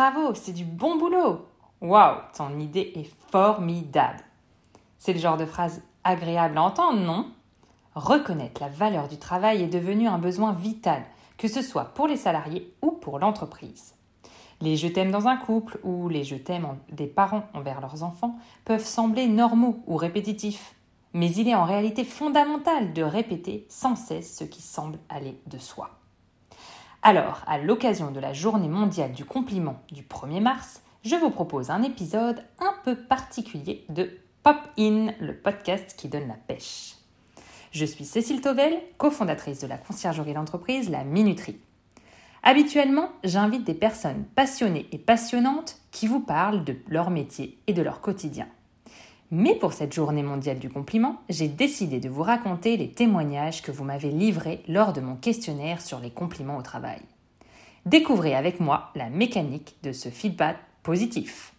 bravo, c'est du bon boulot. Waouh, ton idée est formidable. C'est le genre de phrase agréable à entendre, non? Reconnaître la valeur du travail est devenu un besoin vital, que ce soit pour les salariés ou pour l'entreprise. Les je t'aime dans un couple ou les je t'aime des parents envers leurs enfants peuvent sembler normaux ou répétitifs, mais il est en réalité fondamental de répéter sans cesse ce qui semble aller de soi. Alors, à l'occasion de la journée mondiale du compliment du 1er mars, je vous propose un épisode un peu particulier de Pop In, le podcast qui donne la pêche. Je suis Cécile Tovel, cofondatrice de la conciergerie d'entreprise La Minuterie. Habituellement, j'invite des personnes passionnées et passionnantes qui vous parlent de leur métier et de leur quotidien. Mais pour cette journée mondiale du compliment, j'ai décidé de vous raconter les témoignages que vous m'avez livrés lors de mon questionnaire sur les compliments au travail. Découvrez avec moi la mécanique de ce feedback positif.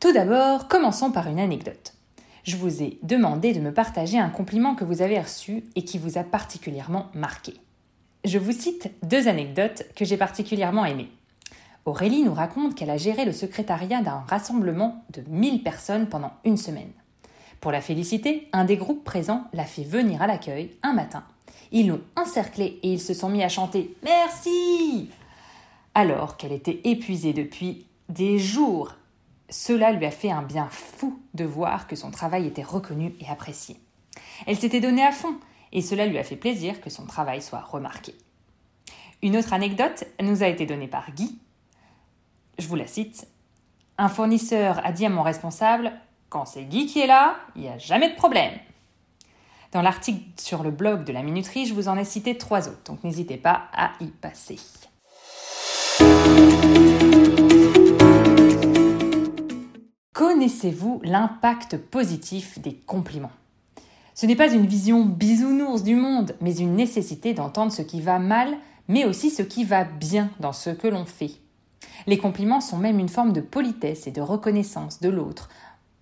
Tout d'abord, commençons par une anecdote. Je vous ai demandé de me partager un compliment que vous avez reçu et qui vous a particulièrement marqué. Je vous cite deux anecdotes que j'ai particulièrement aimées. Aurélie nous raconte qu'elle a géré le secrétariat d'un rassemblement de 1000 personnes pendant une semaine. Pour la féliciter, un des groupes présents l'a fait venir à l'accueil un matin. Ils l'ont encerclée et ils se sont mis à chanter Merci Alors qu'elle était épuisée depuis des jours cela lui a fait un bien fou de voir que son travail était reconnu et apprécié. Elle s'était donnée à fond, et cela lui a fait plaisir que son travail soit remarqué. Une autre anecdote nous a été donnée par Guy. Je vous la cite. Un fournisseur a dit à mon responsable Quand c'est Guy qui est là, il n'y a jamais de problème. Dans l'article sur le blog de la minuterie, je vous en ai cité trois autres, donc n'hésitez pas à y passer. Connaissez-vous l'impact positif des compliments? Ce n'est pas une vision bisounours du monde, mais une nécessité d'entendre ce qui va mal, mais aussi ce qui va bien dans ce que l'on fait. Les compliments sont même une forme de politesse et de reconnaissance de l'autre.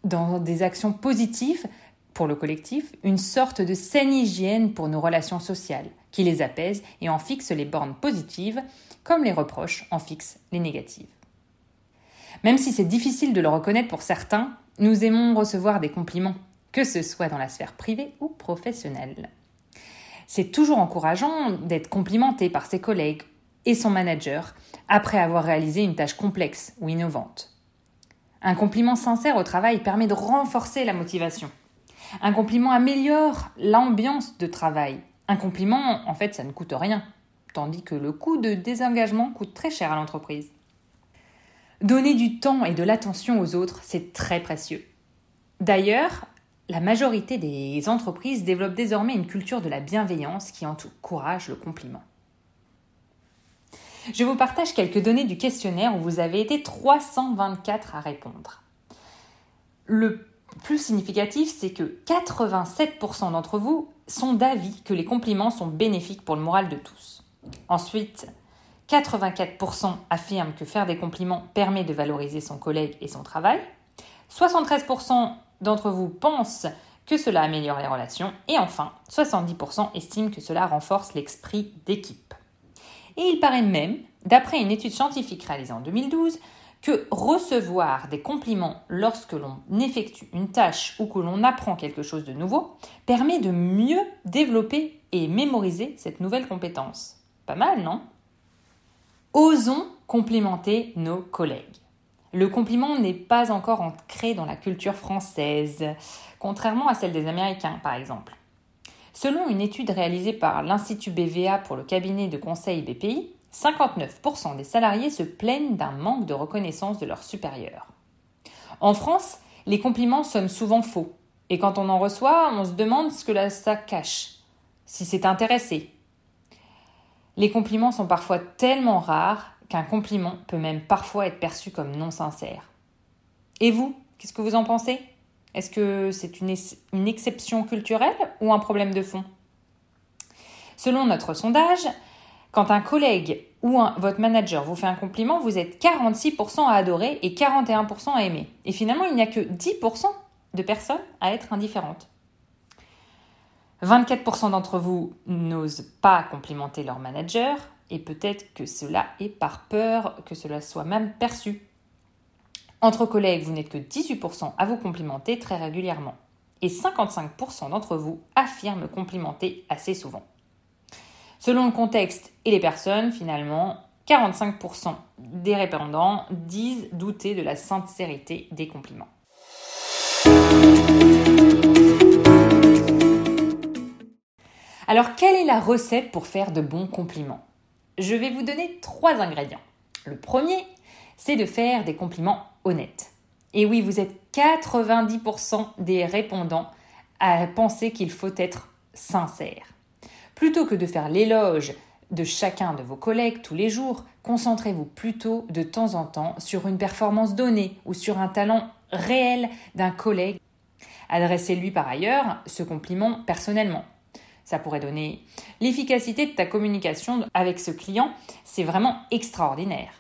Dans des actions positives pour le collectif, une sorte de saine hygiène pour nos relations sociales, qui les apaise et en fixe les bornes positives, comme les reproches en fixent les négatives. Même si c'est difficile de le reconnaître pour certains, nous aimons recevoir des compliments, que ce soit dans la sphère privée ou professionnelle. C'est toujours encourageant d'être complimenté par ses collègues et son manager après avoir réalisé une tâche complexe ou innovante. Un compliment sincère au travail permet de renforcer la motivation. Un compliment améliore l'ambiance de travail. Un compliment, en fait, ça ne coûte rien, tandis que le coût de désengagement coûte très cher à l'entreprise. Donner du temps et de l'attention aux autres, c'est très précieux. D'ailleurs, la majorité des entreprises développent désormais une culture de la bienveillance qui encourage le compliment. Je vous partage quelques données du questionnaire où vous avez été 324 à répondre. Le plus significatif, c'est que 87% d'entre vous sont d'avis que les compliments sont bénéfiques pour le moral de tous. Ensuite, 84% affirment que faire des compliments permet de valoriser son collègue et son travail. 73% d'entre vous pensent que cela améliore les relations. Et enfin, 70% estiment que cela renforce l'esprit d'équipe. Et il paraît même, d'après une étude scientifique réalisée en 2012, que recevoir des compliments lorsque l'on effectue une tâche ou que l'on apprend quelque chose de nouveau permet de mieux développer et mémoriser cette nouvelle compétence. Pas mal, non? Osons complimenter nos collègues. Le compliment n'est pas encore ancré dans la culture française, contrairement à celle des Américains par exemple. Selon une étude réalisée par l'Institut BVA pour le cabinet de conseil BPI, 59% des salariés se plaignent d'un manque de reconnaissance de leurs supérieurs. En France, les compliments sonnent souvent faux, et quand on en reçoit, on se demande ce que ça cache, si c'est intéressé, les compliments sont parfois tellement rares qu'un compliment peut même parfois être perçu comme non sincère. Et vous, qu'est-ce que vous en pensez? Est-ce que c'est une, exception culturelle ou un problème de fond? Selon notre sondage, quand un collègue ou votre manager vous fait un compliment, vous êtes 46% à adorer et 41% à aimer. Et finalement, il n'y a que 10% de personnes à être indifférentes. 24% d'entre vous n'osent pas complimenter leur manager et peut-être que cela est par peur que cela soit même perçu. Entre collègues, vous n'êtes que 18% à vous complimenter très régulièrement et 55% d'entre vous affirment complimenter assez souvent. Selon le contexte et les personnes, finalement, 45% des répondants disent douter de la sincérité des compliments. Alors, quelle est la recette pour faire de bons compliments? Je vais vous donner trois ingrédients. Le premier, c'est de faire des compliments honnêtes. Et oui, vous êtes 90% des répondants à penser qu'il faut être sincère. Plutôt que de faire l'éloge de chacun de vos collègues tous les jours, concentrez-vous plutôt de temps en temps sur une performance donnée ou sur un talent réel d'un collègue. Adressez-lui par ailleurs ce compliment personnellement. Ça pourrait donner l'efficacité de ta communication avec ce client. C'est vraiment extraordinaire.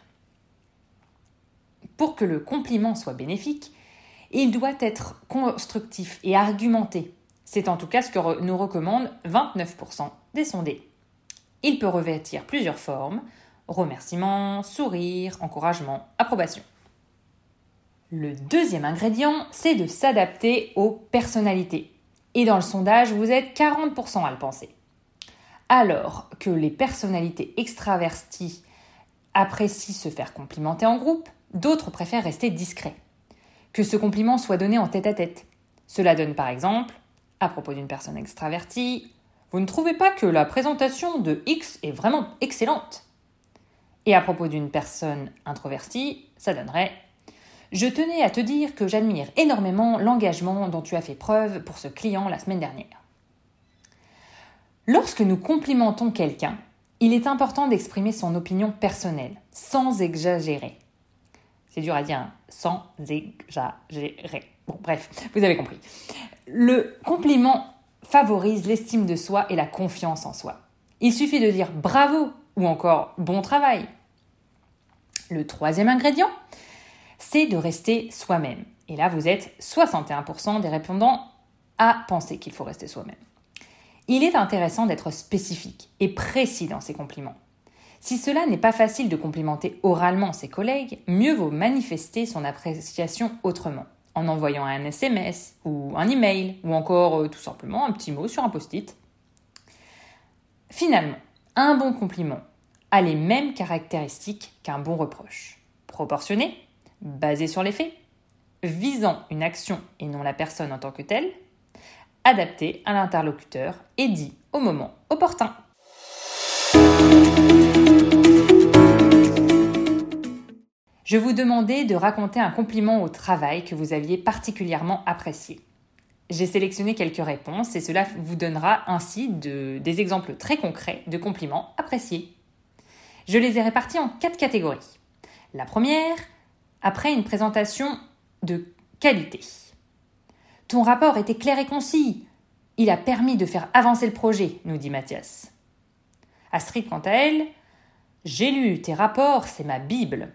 Pour que le compliment soit bénéfique, il doit être constructif et argumenté. C'est en tout cas ce que nous recommandent 29% des sondés. Il peut revêtir plusieurs formes remerciement, sourire, encouragement, approbation. Le deuxième ingrédient, c'est de s'adapter aux personnalités. Et dans le sondage, vous êtes 40% à le penser. Alors que les personnalités extraverties apprécient se faire complimenter en groupe, d'autres préfèrent rester discrets. Que ce compliment soit donné en tête à tête. Cela donne par exemple, à propos d'une personne extravertie, vous ne trouvez pas que la présentation de X est vraiment excellente? Et à propos d'une personne introvertie, ça donnerait Je tenais à te dire que j'admire énormément l'engagement dont tu as fait preuve pour ce client la semaine dernière. Lorsque nous complimentons quelqu'un, il est important d'exprimer son opinion personnelle, sans exagérer. C'est dur à dire, hein, sans exagérer. Bref, vous avez compris. Le compliment favorise l'estime de soi et la confiance en soi. Il suffit de dire bravo ou encore bon travail. Le troisième ingrédient, c'est de rester soi-même. Et là, vous êtes 61% des répondants à penser qu'il faut rester soi-même. Il est intéressant d'être spécifique et précis dans ses compliments. Si cela n'est pas facile de complimenter oralement ses collègues, mieux vaut manifester son appréciation autrement en envoyant un SMS ou un email ou encore euh, tout simplement un petit mot sur un post-it. Finalement, un bon compliment a les mêmes caractéristiques qu'un bon reproche. Proportionné, basé sur les faits, visant une action et non la personne en tant que telle, adapté à l'interlocuteur et dit au moment opportun. Je vous demandais de raconter un compliment au travail que vous aviez particulièrement apprécié. J'ai sélectionné quelques réponses et cela vous donnera ainsi des exemples très concrets de compliments appréciés. Je les ai répartis en quatre catégories. La première, après une présentation de qualité. Ton rapport était clair et concis. Il a permis de faire avancer le projet, nous dit Mathias. Astrid, quant à elle, j'ai lu tes rapports, c'est ma Bible.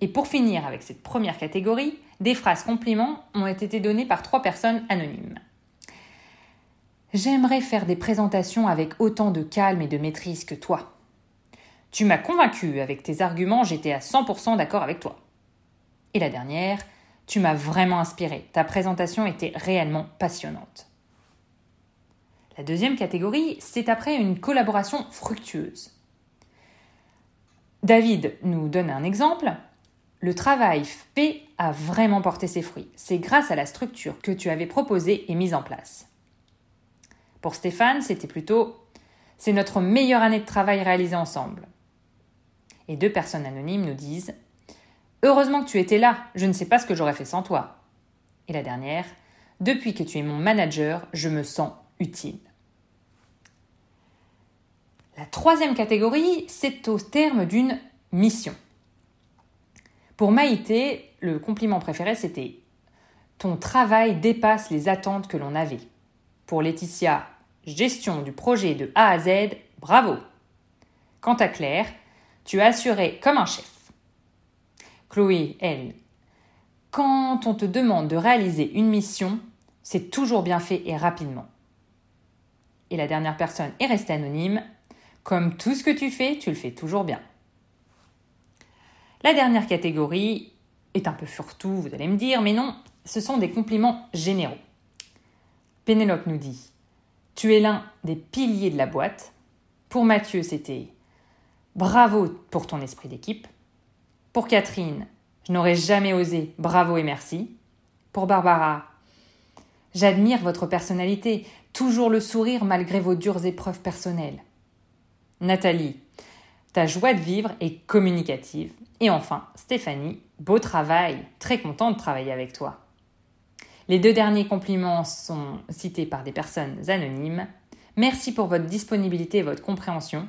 Et pour finir avec cette première catégorie, des phrases compliments ont été données par trois personnes anonymes. J'aimerais faire des présentations avec autant de calme et de maîtrise que toi. Tu m'as convaincu avec tes arguments, j'étais à 100% d'accord avec toi. Et la dernière, tu m'as vraiment inspiré, ta présentation était réellement passionnante. La deuxième catégorie, c'est après une collaboration fructueuse. David nous donne un exemple. Le travail fait a vraiment porté ses fruits. C'est grâce à la structure que tu avais proposée et mise en place. Pour Stéphane, c'était plutôt c'est notre meilleure année de travail réalisée ensemble. Et deux personnes anonymes nous disent Heureusement que tu étais là, je ne sais pas ce que j'aurais fait sans toi. Et la dernière Depuis que tu es mon manager, je me sens utile. La troisième catégorie, c'est au terme d'une mission. Pour Maïté, le compliment préféré, c'était Ton travail dépasse les attentes que l'on avait. Pour Laetitia, gestion du projet de A à Z, bravo. Quant à Claire, tu as assuré comme un chef. Chloé, elle, quand on te demande de réaliser une mission, c'est toujours bien fait et rapidement. et la dernière personne est restée anonyme. Comme tout ce que tu fais, tu le fais toujours bien. La dernière catégorie est un peu furtout, vous allez me dire, mais non, ce sont des compliments généraux. Pénélope nous dit Tu es l'un des piliers de la boîte. Pour Mathieu, c'était Bravo pour ton esprit d'équipe. Pour Catherine, je n'aurais jamais osé, bravo et merci. Pour Barbara, j'admire votre personnalité, toujours le sourire malgré vos dures épreuves personnelles. Nathalie, ta joie de vivre est communicative. Et enfin, Stéphanie, beau travail, très content de travailler avec toi. Les deux derniers compliments sont cités par des personnes anonymes. Merci pour votre disponibilité et votre compréhension.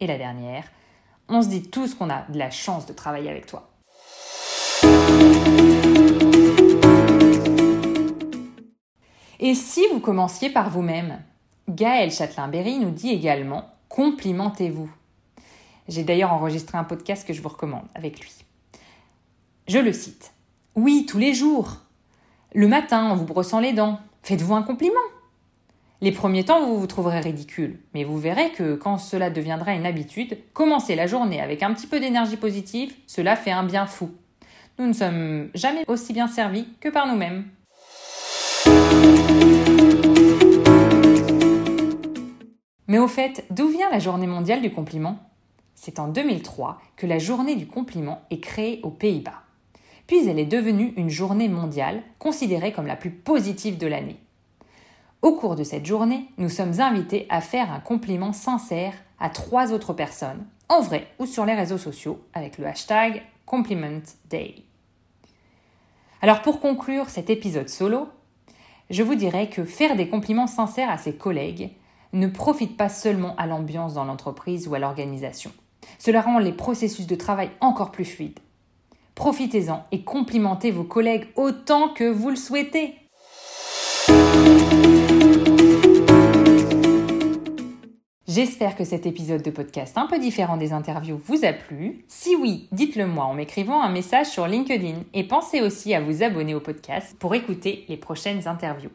Et la dernière, on se dit tous qu'on a de la chance de travailler avec toi. Et si vous commenciez par vous-même? Gaël Châtelain-Berry nous dit également Complimentez-vous. J'ai d'ailleurs enregistré un podcast que je vous recommande avec lui. Je le cite. Oui, tous les jours. Le matin, en vous brossant les dents, faites-vous un compliment. Les premiers temps, vous vous trouverez ridicule, mais vous verrez que quand cela deviendra une habitude, commencer la journée avec un petit peu d'énergie positive, cela fait un bien fou. Nous ne sommes jamais aussi bien servis que par nous-mêmes. Mais au fait, d'où vient la journée mondiale du compliment? C'est en 2003 que la journée du compliment est créée aux Pays-Bas puis elle est devenue une journée mondiale, considérée comme la plus positive de l'année. Au cours de cette journée, nous sommes invités à faire un compliment sincère à trois autres personnes, en vrai ou sur les réseaux sociaux, avec le hashtag Compliment Day. Alors pour conclure cet épisode solo, je vous dirais que faire des compliments sincères à ses collègues ne profite pas seulement à l'ambiance dans l'entreprise ou à l'organisation. Cela rend les processus de travail encore plus fluides. Profitez-en et complimentez vos collègues autant que vous le souhaitez. J'espère que cet épisode de podcast un peu différent des interviews vous a plu. Si oui, dites-le moi en m'écrivant un message sur LinkedIn et pensez aussi à vous abonner au podcast pour écouter les prochaines interviews.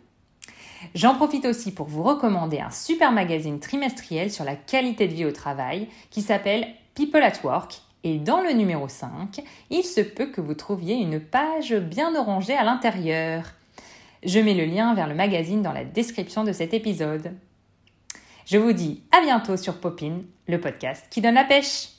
J'en profite aussi pour vous recommander un super magazine trimestriel sur la qualité de vie au travail qui s'appelle People at Work et dans le numéro 5, il se peut que vous trouviez une page bien orangée à l'intérieur. Je mets le lien vers le magazine dans la description de cet épisode. Je vous dis à bientôt sur Popin, le podcast qui donne la pêche.